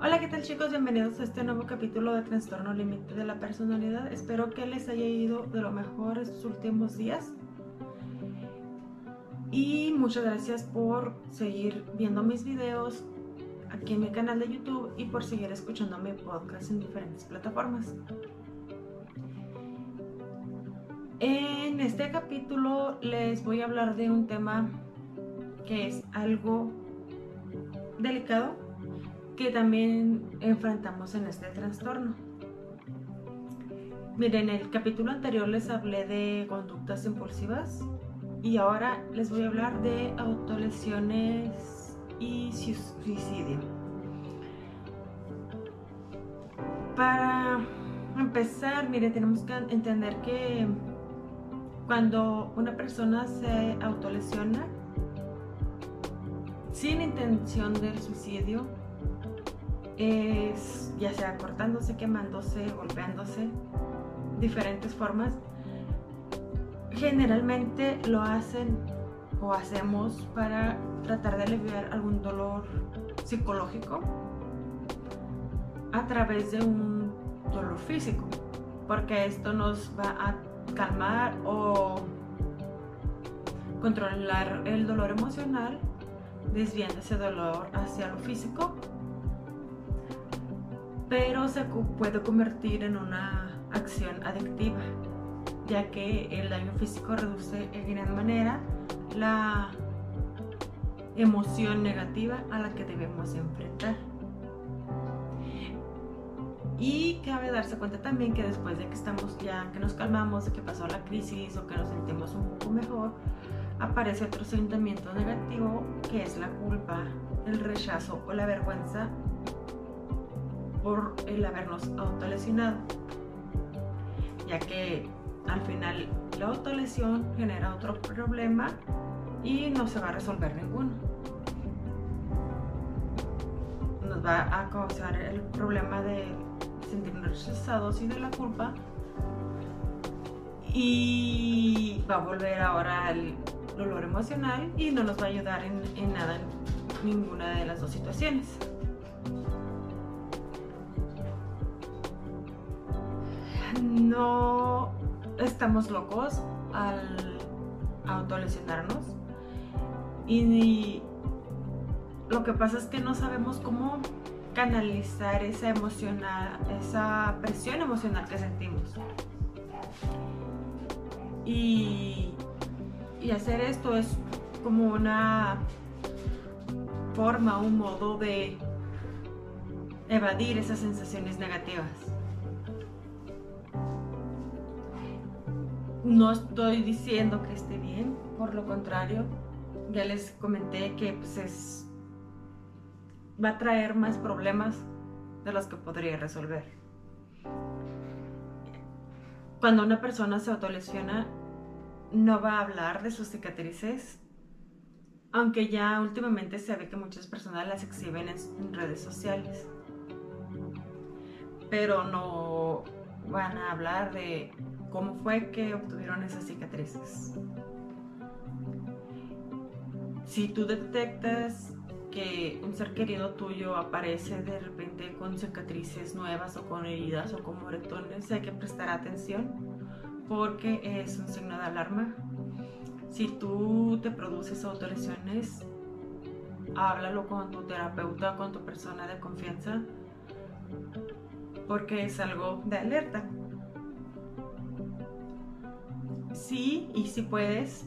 Hola, ¿qué tal chicos? Bienvenidos a este nuevo capítulo de Trastorno Límite de la Personalidad. Espero que les haya ido de lo mejor estos últimos días. Y muchas gracias por seguir viendo mis videos aquí en mi canal de YouTube y por seguir escuchando mi podcast en diferentes plataformas. En este capítulo les voy a hablar de un tema que es algo delicado que también enfrentamos en este trastorno. Miren, en el capítulo anterior les hablé de conductas impulsivas y ahora les voy a hablar de autolesiones y suicidio. Para empezar, miren, tenemos que entender que cuando una persona se autolesiona sin intención del suicidio, es ya sea cortándose, quemándose, golpeándose, diferentes formas. Generalmente lo hacen o hacemos para tratar de aliviar algún dolor psicológico a través de un dolor físico, porque esto nos va a calmar o controlar el dolor emocional, desviando ese dolor hacia lo físico pero se puede convertir en una acción adictiva, ya que el daño físico reduce en gran manera la emoción negativa a la que debemos enfrentar. Y cabe darse cuenta también que después de que estamos ya, que nos calmamos, de que pasó la crisis o que nos sentimos un poco mejor, aparece otro sentimiento negativo que es la culpa, el rechazo o la vergüenza por el habernos autolesionado, ya que al final la autolesión genera otro problema y no se va a resolver ninguno. Nos va a causar el problema de sentirnos rechazados y de la culpa y va a volver ahora al dolor emocional y no nos va a ayudar en, en nada en ninguna de las dos situaciones. No estamos locos al autolesionarnos y lo que pasa es que no sabemos cómo canalizar esa emocional, esa presión emocional que sentimos. Y, hacer esto es como una forma, un modo de evadir esas sensaciones negativas. No estoy diciendo que esté bien, por lo contrario, ya les comenté que pues es, va a traer más problemas de los que podría resolver. Cuando una persona se autolesiona, no va a hablar de sus cicatrices, aunque ya últimamente se ve que muchas personas las exhiben en redes sociales. Pero no van a hablar de cómo fue que obtuvieron esas cicatrices. Si tú detectas que un ser querido tuyo aparece de repente con cicatrices nuevas o con heridas o con moretones, hay que prestar atención porque es un signo de alarma. Si tú te produces autolesiones, háblalo con tu terapeuta, con tu persona de confianza, porque es algo de alerta sí y sí puedes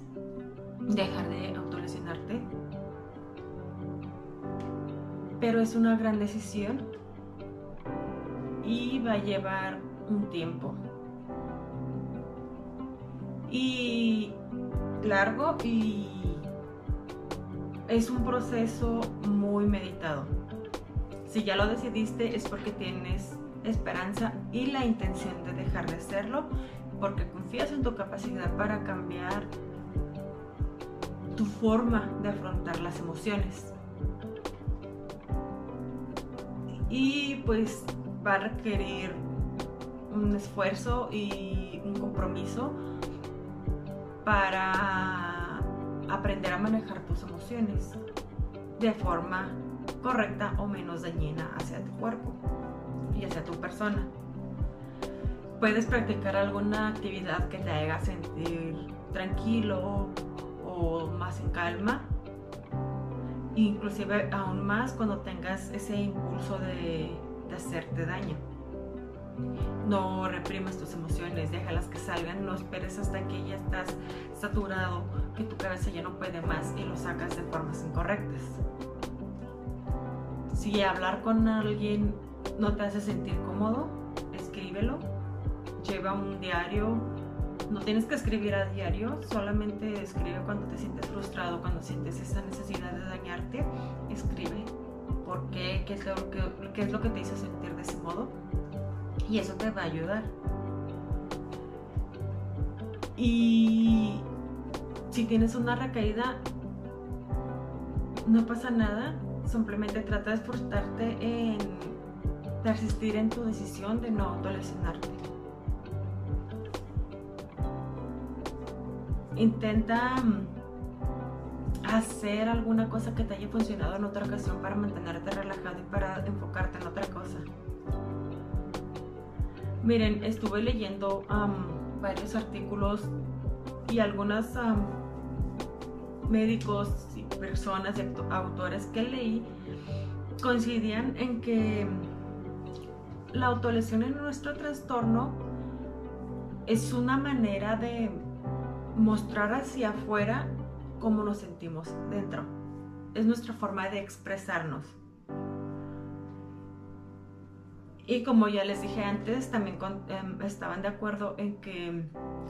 dejar de autolesionarte, pero es una gran decisión y va a llevar un tiempo. Y largo y es un proceso muy meditado. Si ya lo decidiste es porque tienes esperanza y la intención de dejar de hacerlo porque confías en tu capacidad para cambiar tu forma de afrontar las emociones. Y pues va a requerir un esfuerzo y un compromiso para aprender a manejar tus emociones de forma correcta o menos dañina hacia tu cuerpo y hacia tu persona. Puedes practicar alguna actividad que te haga sentir tranquilo o más en calma, inclusive aún más cuando tengas ese impulso de, hacerte daño. No reprimas tus emociones, déjalas que salgan, no esperes hasta que ya estás saturado, que tu cabeza ya no puede más y lo sacas de formas incorrectas. Si hablar con alguien no te hace sentir cómodo, escríbelo, lleva un diario, no tienes que escribir a diario, solamente escribe cuando te sientes frustrado, cuando sientes esa necesidad de dañarte, escribe por qué, qué es lo que, te hizo sentir de ese modo y eso te va a ayudar. Y si tienes una recaída, no pasa nada, simplemente trata de esforzarte en persistir en tu decisión de no autolesionarte. Intenta mm, hacer alguna cosa que te haya funcionado en otra ocasión para mantenerte relajado y para enfocarte en otra cosa. Miren, estuve leyendo varios artículos y algunos médicos personas y autores que leí coincidían en que la autolesión en nuestro trastorno es una manera de mostrar hacia afuera cómo nos sentimos dentro. Es nuestra forma de expresarnos. Y como ya les dije antes, también em, estaban de acuerdo en que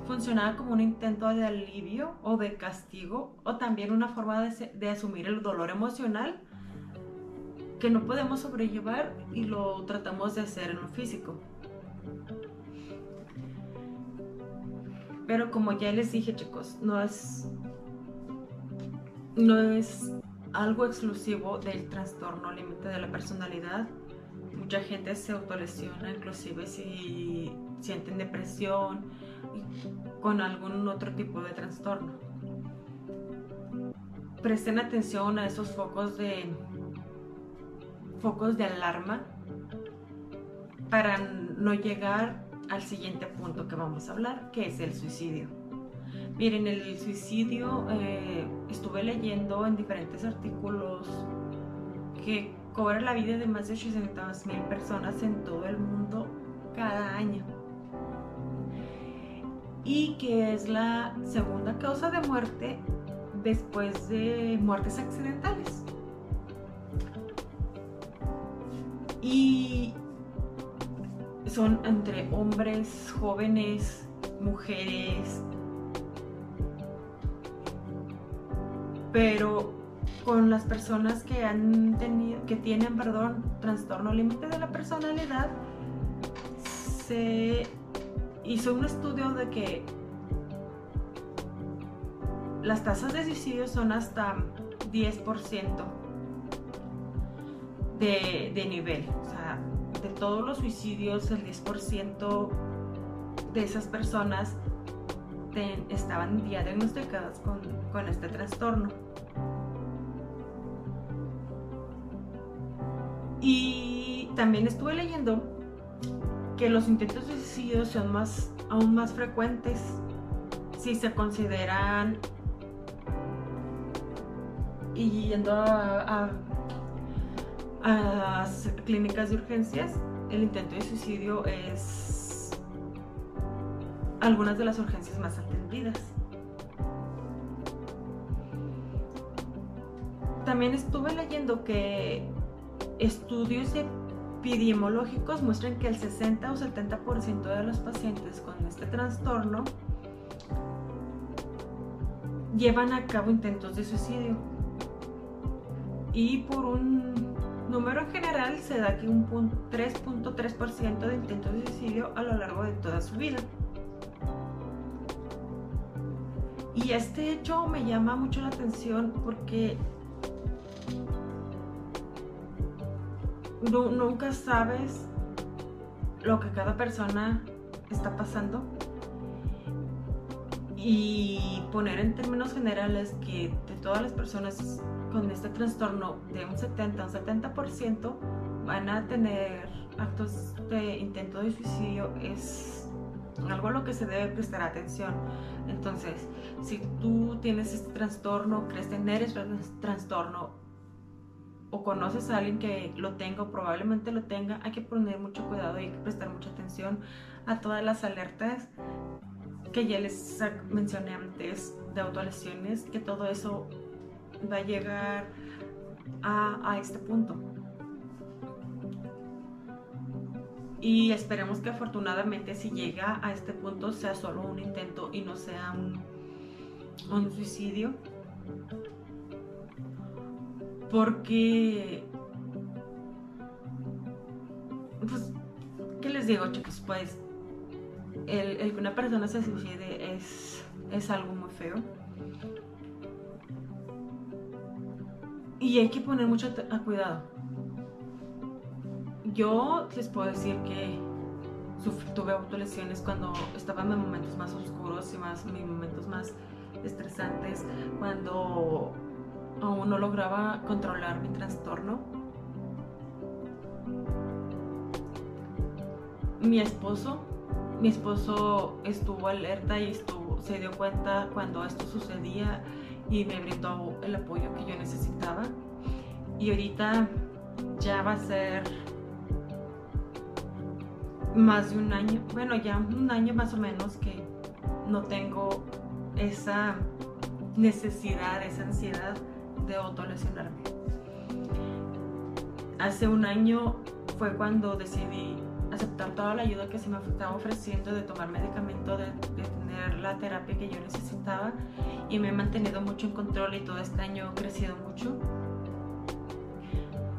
funcionaba como un intento de alivio o de castigo o también una forma de, asumir el dolor emocional que no podemos sobrellevar y lo tratamos de hacer en lo físico. Pero como ya les dije chicos, no es, no es algo exclusivo del trastorno límite de la personalidad mucha gente se autolesiona, inclusive si sienten depresión con algún otro tipo de trastorno. Presten atención a esos focos de focos de alarma para no llegar al siguiente punto que vamos a hablar, que es el suicidio. Miren, el suicidio, eh, estuve leyendo en diferentes artículos que cobra la vida de más de 800 mil personas en todo el mundo cada año. Y que es la segunda causa de muerte después de muertes accidentales. Y son entre hombres, jóvenes, mujeres. Pero con las personas que han tenido, que tienen, perdón, trastorno límite de la personalidad, se hizo un estudio de que las tasas de suicidio son hasta 10% de, de nivel. O sea, de todos los suicidios, el 10% de esas personas estaban ya diagnosticadas con, con este trastorno. Y también estuve leyendo que los intentos de suicidio son más, aún más frecuentes si se consideran y yendo a, a, clínicas de urgencias, el intento de suicidio es algunas de las urgencias más atendidas. También estuve leyendo que Estudios epidemiológicos muestran que el 60 o 70% de los pacientes con este trastorno llevan a cabo intentos de suicidio. Y por un número en general se da que un 3.3% de intentos de suicidio a lo largo de toda su vida. Y este hecho me llama mucho la atención porque nunca sabes lo que cada persona está pasando y poner en términos generales que de todas las personas con este trastorno de un 70 a un 70% van a tener actos de intento de suicidio es algo a lo que se debe prestar atención. Entonces, si tú tienes este trastorno, crees tener este trastorno o conoces a alguien que lo tenga o probablemente lo tenga, hay que poner mucho cuidado y hay que prestar mucha atención a todas las alertas que ya les mencioné antes de autolesiones, que todo eso va a llegar a, a este punto. Y esperemos que afortunadamente si llega a este punto sea solo un intento y no sea un, un suicidio. Porque... Pues, ¿qué les digo chicos? Pues el, que una persona se suicide es, es algo muy feo. Y hay que poner mucho cuidado. Yo les puedo decir que tuve autolesiones cuando estaba en momentos más oscuros y más mis momentos más estresantes, cuando aún no lograba controlar mi trastorno. Mi esposo mi esposo estuvo alerta y se dio cuenta cuando esto sucedía y me brindó el apoyo que yo necesitaba. Y ahorita ya va a ser más de un año, bueno, ya un año más o menos que no tengo esa necesidad, esa ansiedad de autolesionarme. Hace un año fue cuando decidí aceptar toda la ayuda que se me estaba ofreciendo de tomar medicamento, de, la terapia que yo necesitaba y me he mantenido mucho en control y todo este año he crecido mucho.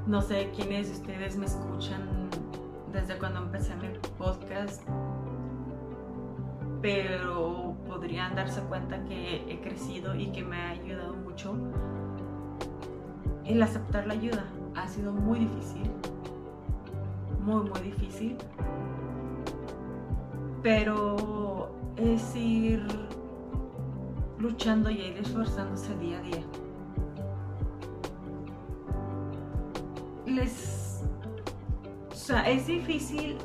No sé quiénes de ustedes me escuchan desde cuando empecé mi podcast, pero podrían darse cuenta que he crecido y que me ha ayudado mucho. El aceptar la ayuda ha sido muy difícil muy, muy difícil. Pero es ir luchando y ir esforzándose día a día. Les. O sea, es difícil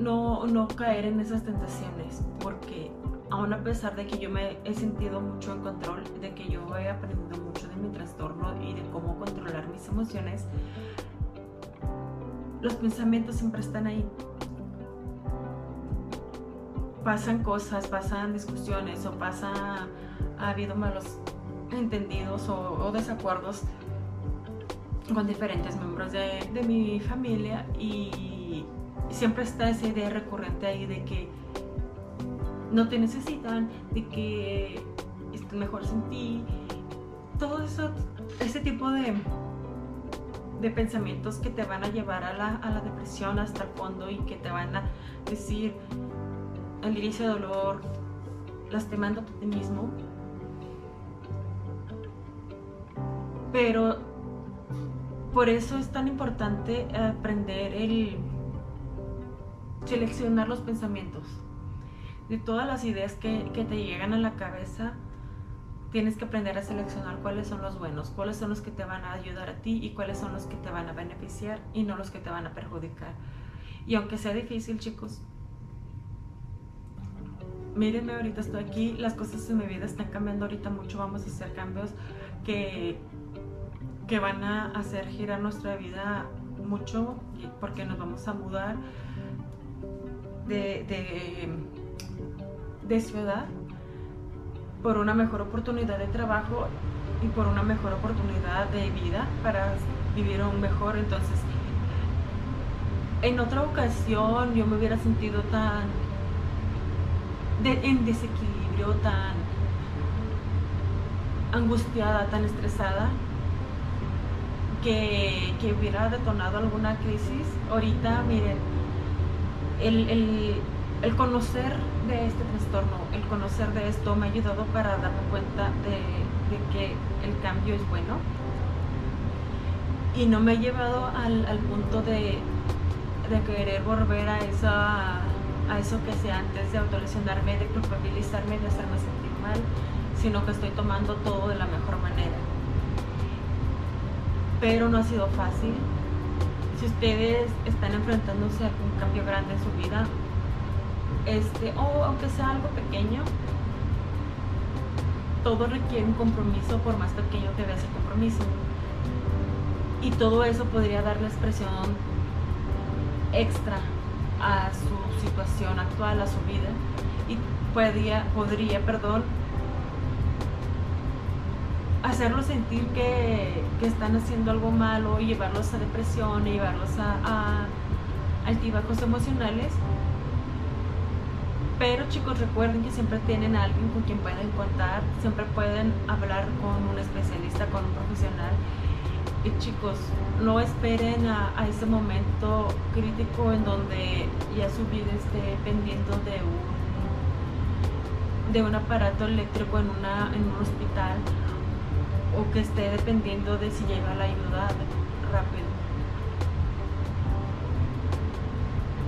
no, no caer en esas tentaciones porque aún a pesar de que yo me he sentido mucho en control, de que yo he aprendido mucho de mi trastorno y de cómo controlar mis emociones, los pensamientos siempre están ahí. Pasan cosas, pasan discusiones o pasa, ha habido malos entendidos o, desacuerdos con diferentes miembros de, mi familia y siempre está esa idea recurrente ahí de que no te necesitan, de que están mejor sin ti. Todo eso, ese tipo de, de pensamientos que te van a llevar a la, depresión hasta el fondo y que te van a decir al inicio de dolor, lastimando a ti mismo. Pero por eso es tan importante aprender el seleccionar los pensamientos. De todas las ideas que, que te llegan a la cabeza, tienes que aprender a seleccionar cuáles son los buenos, cuáles son los que te van a ayudar a ti y cuáles son los que te van a beneficiar y no los que te van a perjudicar. Y aunque sea difícil, chicos, mírenme, ahorita estoy aquí, las cosas en mi vida están cambiando ahorita mucho, vamos a hacer cambios que, que van a hacer girar nuestra vida mucho porque nos vamos a mudar de, de, de ciudad por una mejor oportunidad de trabajo y por una mejor oportunidad de vida para vivir aún mejor. Entonces, en otra ocasión yo me hubiera sentido tan en desequilibrio, tan angustiada, tan estresada, que, que hubiera detonado alguna crisis. Ahorita, miren, el el conocer de este trastorno, el conocer de esto me ha ayudado para darme cuenta de, que el cambio es bueno y no me ha llevado al, punto de, querer volver a, esa, a eso que hacía antes de autolesionarme, de culpabilizarme, de hacerme sentir mal, sino que estoy tomando todo de la mejor manera. pero no ha sido fácil. Si ustedes están enfrentándose a algún cambio grande en su vida, este, o aunque sea algo pequeño, todo requiere un compromiso, por más pequeño que vea ese compromiso. Y todo eso podría darle expresión extra a su situación actual, a su vida, y podría, podría perdón, hacerlos sentir que, están haciendo algo malo y llevarlos a depresión llevarlos a, a altibajos emocionales. Pero chicos, recuerden que siempre tienen a alguien con quien pueden contar, siempre pueden hablar con un especialista, con un profesional. Chicos, no esperen a, ese momento crítico en donde ya su vida esté dependiendo de un de un aparato eléctrico en, una, en un hospital o que esté dependiendo de si llega la ayuda rápido.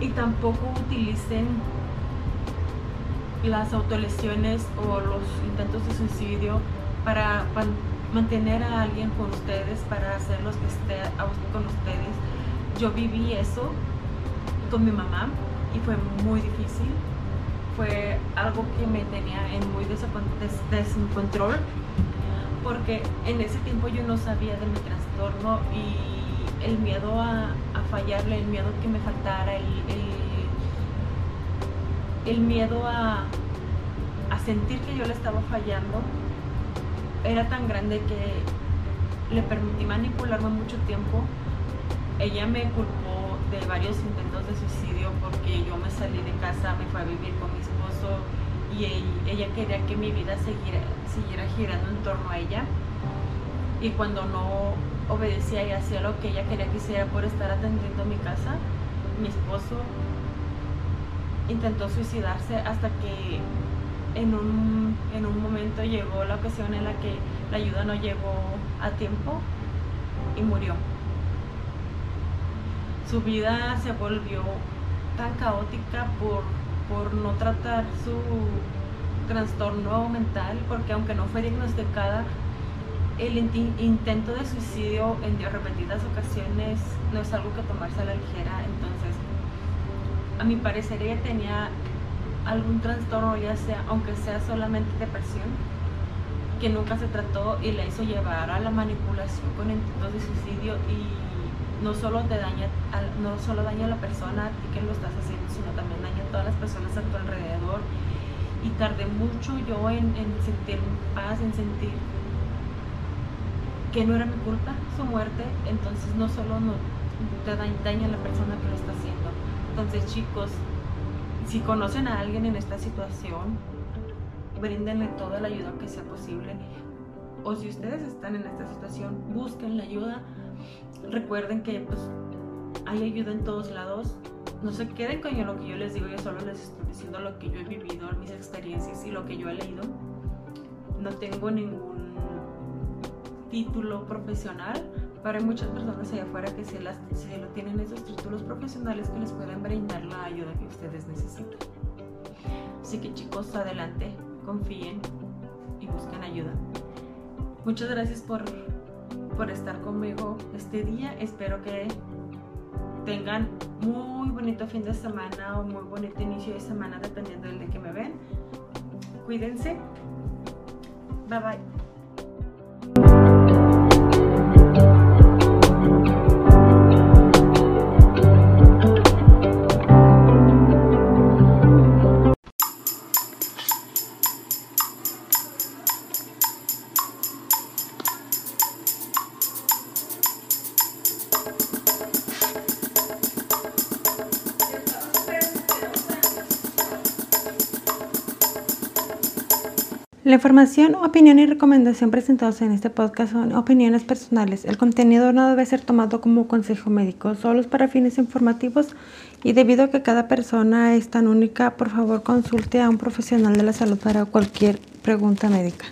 Y tampoco utilicen las autolesiones o los intentos de suicidio para, mantener a alguien con ustedes, para hacerlos que esté con ustedes. Yo viví eso con mi mamá y fue muy difícil. Fue algo que me tenía en muy descontrol porque en ese tiempo yo no sabía de mi trastorno y el miedo a, fallarle, el miedo que me faltara, el, el, miedo a, a sentir que yo le estaba fallando era tan grande que le permití manipularme mucho tiempo. Ella me culpó de varios intentos de suicidio porque yo me salí de casa, me fui a vivir con mi esposo y ella quería que mi vida siguiera, siguiera girando en torno a ella. Y cuando no obedecía y hacía lo que ella quería que hiciera por estar atendiendo mi casa, mi esposo intentó suicidarse hasta que en un, en un momento llegó la ocasión en la que la ayuda no llegó a tiempo y murió. Su vida se volvió tan caótica por por no tratar su trastorno mental, porque aunque no fue diagnosticada, el intento de suicidio en repetidas ocasiones no es algo que tomarse a la ligera. Entonces, a mi parecer, ella tenía algún trastorno, ya sea, aunque sea solamente depresión, que nunca se trató y la hizo llevar a la manipulación con intentos de suicidio y no solo te daña, no solo daña a la persona a ti que lo estás haciendo, sino también daña a todas las personas a tu alrededor. Y tardé mucho yo en, sentir paz, en sentir que no era mi culpa su muerte, entonces no solo no te daña, a la persona que lo está haciendo. Entonces chicos, si conocen a alguien en esta situación, bríndenle toda la ayuda que sea posible. O si ustedes están en esta situación, busquen la ayuda recuerden que pues hay ayuda en todos lados. No se queden con lo que yo les digo, yo solo les estoy diciendo lo que yo he vivido, mis experiencias y lo que yo he leído. No tengo ningún título profesional, pero hay muchas personas allá afuera que se, las, se lo tienen esos títulos profesionales que les pueden brindar la ayuda que ustedes necesitan. Así que chicos, adelante, confíen y busquen ayuda. Muchas gracias por por estar conmigo este día. Espero que tengan muy bonito fin de semana o muy bonito inicio de semana dependiendo del de que me ven. Cuídense. Bye bye. La información, opinión y recomendación presentados en este podcast son opiniones personales. El contenido no debe ser tomado como consejo médico, solo para fines informativos y debido a que cada persona es tan única, por favor consulte a un profesional de la salud para cualquier pregunta médica.